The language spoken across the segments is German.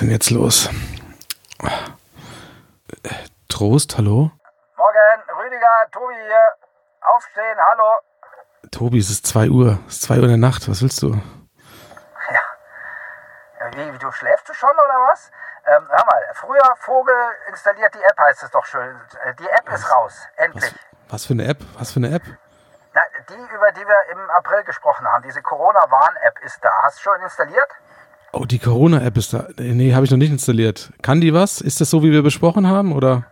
denn jetzt los? Trost, hallo? Morgen, Rüdiger, Tobi hier. Aufstehen, hallo. Tobi, es ist 2 Uhr. Es ist 2 Uhr in der Nacht. Was willst du? Ja. Wie, du schläfst du schon oder was? Ähm, hör mal, früher Vogel installiert die App, heißt es doch schön. Äh, Die App ist raus, endlich. Was, was für eine App? Was für eine App? Na, die, über die wir im April gesprochen haben, diese Corona-Warn-App ist da. Hast du schon installiert? Oh, die Corona-App ist da. Nee, habe ich noch nicht installiert. Kann die was? Ist das so, wie wir besprochen haben? Oder?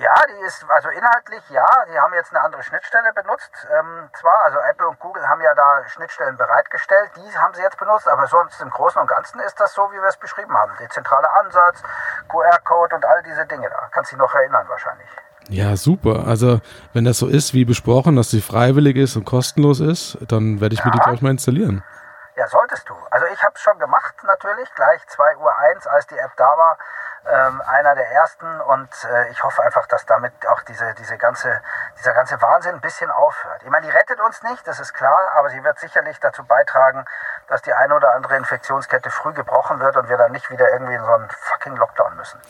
Ja, die ist, also inhaltlich ja, die haben jetzt eine andere Schnittstelle benutzt. Ähm, zwar, also Apple und Google haben ja da Schnittstellen bereitgestellt, die haben sie jetzt benutzt, aber sonst im Großen und Ganzen ist das so, wie wir es beschrieben haben. Dezentraler Ansatz, QR-Code und all diese Dinge da. Kannst dich noch erinnern wahrscheinlich. Ja, super. Also, wenn das so ist, wie besprochen, dass sie freiwillig ist und kostenlos ist, dann werde ich mir die, glaube ich, mal installieren. Ja, solltest du. Also ich habe es schon gemacht natürlich, gleich 2 Uhr 1, als die App da war. Ähm, einer der ersten und äh, ich hoffe einfach, dass damit auch diese, diese ganze, dieser ganze Wahnsinn ein bisschen aufhört. Ich meine, die rettet uns nicht, das ist klar, aber sie wird sicherlich dazu beitragen, dass die eine oder andere Infektionskette früh gebrochen wird und wir dann nicht wieder irgendwie in so einen fucking Lockdown müssen.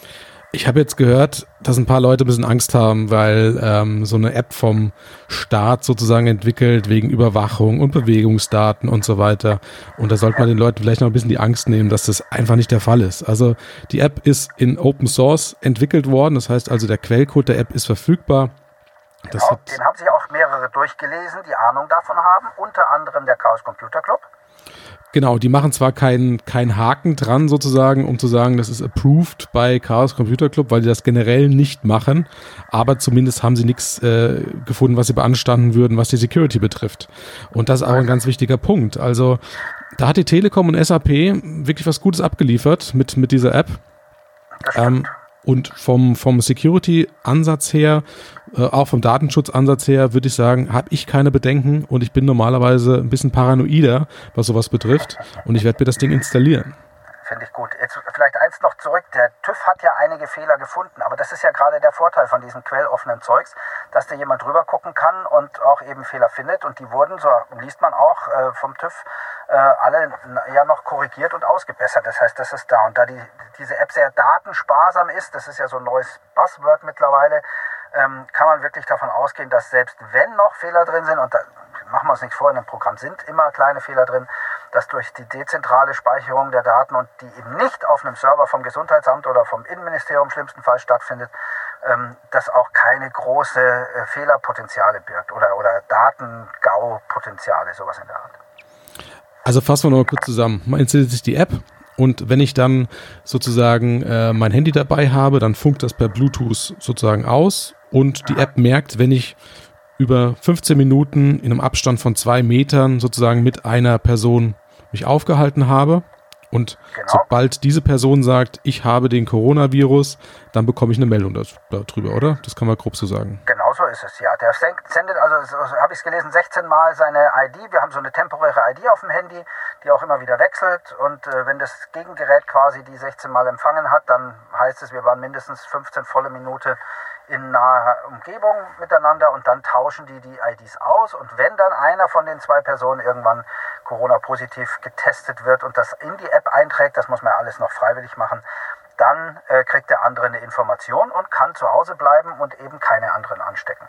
Ich habe jetzt gehört, dass ein paar Leute ein bisschen Angst haben, weil ähm, so eine App vom Staat sozusagen entwickelt wegen Überwachung und Bewegungsdaten und so weiter. Und da sollte man den Leuten vielleicht noch ein bisschen die Angst nehmen, dass das einfach nicht der Fall ist. Also die App ist in Open Source entwickelt worden. Das heißt also, der Quellcode der App ist verfügbar. Genau, hat, den haben sich auch mehrere durchgelesen, die Ahnung davon haben, unter anderem der Chaos Computer Club. Genau, die machen zwar keinen keinen Haken dran sozusagen, um zu sagen, das ist approved bei Chaos Computer Club, weil die das generell nicht machen, aber zumindest haben sie nichts äh, gefunden, was sie beanstanden würden, was die Security betrifft. Und das ist auch ein ganz wichtiger Punkt. Also da hat die Telekom und SAP wirklich was Gutes abgeliefert mit, mit dieser App. Ähm, und vom, vom Security-Ansatz her, äh, auch vom Datenschutz-Ansatz her, würde ich sagen, habe ich keine Bedenken und ich bin normalerweise ein bisschen paranoider, was sowas betrifft. Und ich werde mir das Ding installieren. Finde ich gut. Jetzt vielleicht eins noch zurück. Der TÜV hat ja einige Fehler gefunden, aber das ist ja gerade der Vorteil von diesem quelloffenen Zeugs, dass da jemand drüber gucken kann und auch eben Fehler findet. Und die wurden, so liest man auch äh, vom TÜV, äh, alle ja noch korrigiert und ausgebessert. Das heißt, das ist da. Und da die, diese App sehr datensparsam ist, das ist ja so ein neues Buzzword mittlerweile, ähm, kann man wirklich davon ausgehen, dass selbst wenn noch Fehler drin sind, und da machen wir uns nichts vor, in dem Programm sind immer kleine Fehler drin, dass durch die dezentrale Speicherung der Daten und die eben nicht auf einem Server vom Gesundheitsamt oder vom Innenministerium schlimmstenfalls stattfindet, ähm, das auch keine große äh, Fehlerpotenziale birgt oder, oder Datengau-Potenziale, sowas in der Art. Also fassen wir noch mal kurz zusammen. Man installiert sich die App und wenn ich dann sozusagen äh, mein Handy dabei habe, dann funkt das per Bluetooth sozusagen aus und die App merkt, wenn ich über 15 Minuten in einem Abstand von zwei Metern sozusagen mit einer Person mich aufgehalten habe. Und Genau. sobald diese Person sagt, ich habe den Coronavirus, dann bekomme ich eine Meldung darüber, oder? Das kann man grob so sagen. Genau so ist es, ja. Der sen- sendet, also so habe ich es gelesen, 16 Mal seine ID. Wir haben so eine temporäre ID auf dem Handy, die auch immer wieder wechselt. Und äh, wenn das Gegengerät quasi die 16 Mal empfangen hat, dann heißt es, wir waren mindestens 15 volle Minute in naher Umgebung miteinander und dann tauschen die die IDs aus. Und wenn dann einer von den zwei Personen irgendwann Corona-positiv getestet wird und das in die App einträgt, das muss man ja alles noch freiwillig machen, dann äh, kriegt der andere eine Information und kann zu Hause bleiben und eben keine anderen anstecken.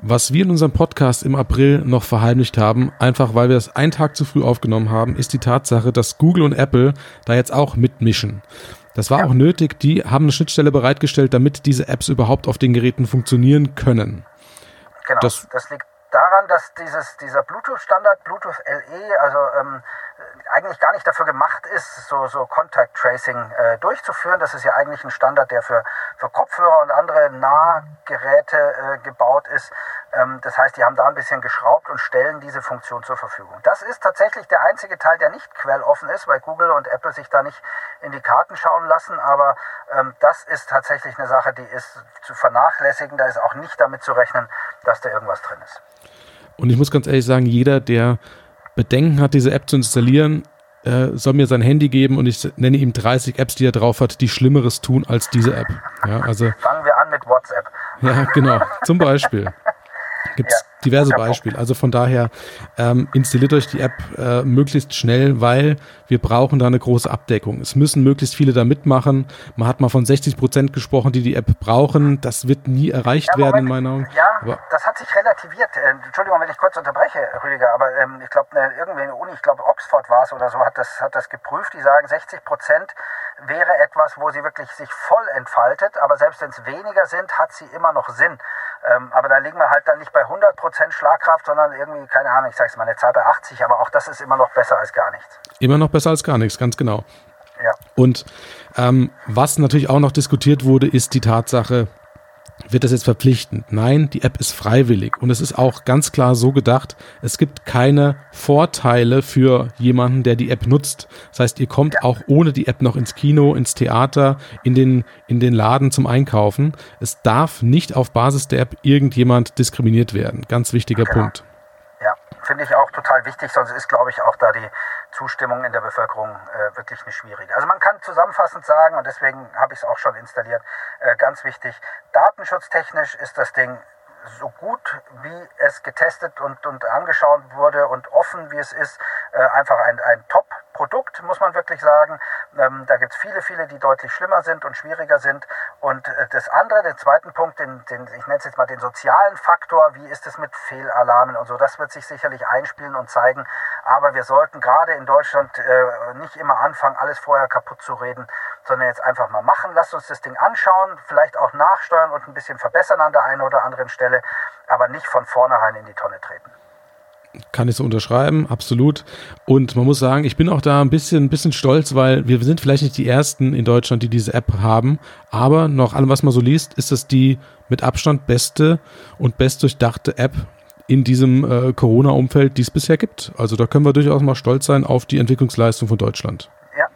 Was wir in unserem Podcast im April noch verheimlicht haben, einfach weil wir es einen Tag zu früh aufgenommen haben, ist die Tatsache, dass Google und Apple da jetzt auch mitmischen. Das war auch nötig, die haben eine Schnittstelle bereitgestellt, damit diese Apps überhaupt auf den Geräten funktionieren können. Genau. Das- Das, liegt daran, dass dieses, dieser Bluetooth-Standard, Bluetooth LE, also ähm, eigentlich gar nicht dafür gemacht ist, so, so Contact Tracing äh, durchzuführen. Das ist ja eigentlich ein Standard, der für, für Kopfhörer und andere Nahgeräte äh, gebaut ist. Ähm, das heißt, die haben da ein bisschen geschraubt und stellen diese Funktion zur Verfügung. Das ist tatsächlich der einzige Teil, der nicht quelloffen ist, weil Google und Apple sich da nicht in die Karten schauen lassen. Aber ähm, das ist tatsächlich eine Sache, die ist zu vernachlässigen. Da ist auch nicht damit zu rechnen, dass da irgendwas drin ist. Und ich muss ganz ehrlich sagen, jeder, der Bedenken hat, diese App zu installieren, äh, soll mir sein Handy geben und ich nenne ihm 30 Apps, die er drauf hat, die Schlimmeres tun als diese App. Ja, also, Fangen wir an mit WhatsApp. ja, genau. Zum Beispiel. Gibt's, diverse Beispiele. Also von daher ähm, installiert euch die App äh, möglichst schnell, weil wir brauchen da eine große Abdeckung. Es müssen möglichst viele da mitmachen. Man hat mal von 60 Prozent gesprochen, die die App brauchen. Das wird nie erreicht ja, werden in meinen Augen. Ja, aber das hat sich relativiert. Äh, Entschuldigung, wenn ich kurz unterbreche, Rüdiger, aber ähm, ich glaube, ne, irgendwie in der Uni, ich glaube Oxford war es oder so, hat das, hat das geprüft. Die sagen, 60 Prozent wäre etwas, wo sie wirklich sich voll entfaltet, aber selbst wenn es weniger sind, hat sie immer noch Sinn. Ähm, aber da liegen wir halt dann nicht bei 100% Schlagkraft, sondern irgendwie, keine Ahnung, ich sage es mal, eine Zahl bei 80, aber auch das ist immer noch besser als gar nichts. Immer noch besser als gar nichts, ganz genau. Ja. Und ähm, was natürlich auch noch diskutiert wurde, ist die Tatsache, wird das jetzt verpflichtend? Nein, die App ist freiwillig und es ist auch ganz klar so gedacht, es gibt keine Vorteile für jemanden, der die App nutzt. Das heißt, ihr kommt auch ohne die App noch ins Kino, ins Theater, in den, in den Laden zum Einkaufen. Es darf nicht auf Basis der App irgendjemand diskriminiert werden. Ganz wichtiger genau. Punkt. Finde ich auch total wichtig, sonst ist, glaube ich, auch da die Zustimmung in der Bevölkerung äh, wirklich eine schwierige. Also man kann zusammenfassend sagen, und deswegen habe ich es auch schon installiert, äh, ganz wichtig, datenschutztechnisch ist das Ding so gut, wie es getestet und, und angeschaut wurde und offen, wie es ist, äh, einfach ein, ein Top-Produkt, muss man wirklich sagen. Ähm, da gibt es viele, viele, die deutlich schlimmer sind und schwieriger sind. Und äh, das andere, den zweiten Punkt, den, den ich nenne es jetzt mal den sozialen Faktor, wie ist es mit Fehlalarmen und so, das wird sich sicherlich einspielen und zeigen. Aber wir sollten gerade in Deutschland äh, nicht immer anfangen, alles vorher kaputt zu reden, sondern jetzt einfach mal machen. Lasst uns das Ding anschauen, vielleicht auch nachsteuern und ein bisschen verbessern an der einen oder anderen Stelle, aber nicht von vornherein in die Tonne treten. Kann ich so unterschreiben, absolut. Und man muss sagen, ich bin auch da ein bisschen, ein bisschen stolz, weil wir sind vielleicht nicht die ersten in Deutschland, die diese App haben, aber nach allem, was man so liest, ist das die mit Abstand beste und best durchdachte App in diesem äh, Corona-Umfeld, die es bisher gibt. Also da können wir durchaus mal stolz sein auf die Entwicklungsleistung von Deutschland. Ja,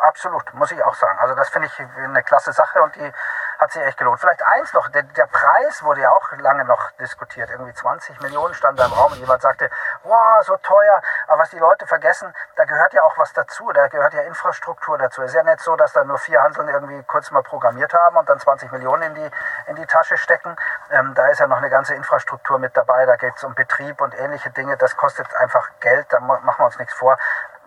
absolut, muss ich auch sagen. Also das finde ich eine klasse Sache und die hat sich echt gelohnt. Vielleicht eins noch, der, der, Preis wurde ja auch lange noch diskutiert. Irgendwie 20 Millionen stand da im Raum und jemand sagte, wow, so teuer. Aber was die Leute vergessen, da gehört ja auch was dazu. Da gehört ja Infrastruktur dazu. Es ist ja nicht so, dass da nur vier Handeln irgendwie kurz mal programmiert haben und dann 20 Millionen in die, in die Tasche stecken. Ähm, da ist ja noch eine ganze Infrastruktur mit dabei. Da geht es um Betrieb und ähnliche Dinge. Das kostet einfach Geld. Da machen wir uns nichts vor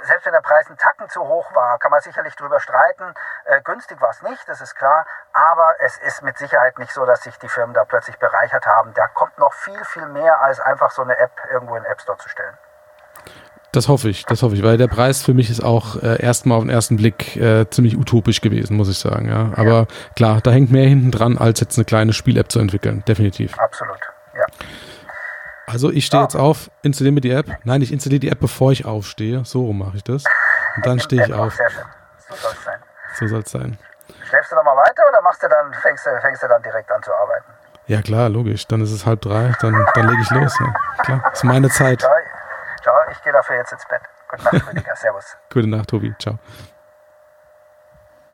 selbst wenn der Preis einen Tacken zu hoch war, kann man sicherlich drüber streiten. Äh, günstig war es nicht, das ist klar. Aber es ist mit Sicherheit nicht so, dass sich die Firmen da plötzlich bereichert haben. Da kommt noch viel, viel mehr, als einfach so eine App irgendwo in den App Store zu stellen. Das hoffe ich, das hoffe ich, weil der Preis für mich ist auch äh, erstmal auf den ersten Blick äh, ziemlich utopisch gewesen, muss ich sagen. Ja. Aber ja. klar, da hängt mehr hinten dran, als jetzt eine kleine Spiel-App zu entwickeln, definitiv. Absolut, ja. Also ich stehe oh. jetzt auf, installiere mir die App. Nein, ich installiere die App, bevor ich aufstehe. So rum mache ich das. Und dann stehe ich auf. Sehr schön. So soll es sein. So soll es sein. Schläfst du nochmal weiter oder machst du dann, fängst, du, fängst du dann direkt an zu arbeiten? Ja klar, logisch. Dann ist es halb drei, dann, dann lege ich los. Ja. Klar, ist meine Zeit. Ciao, Ciao ich gehe dafür jetzt ins Bett. Gute Nacht, Rüdiger. Servus. Gute Nacht, Tobi. Ciao.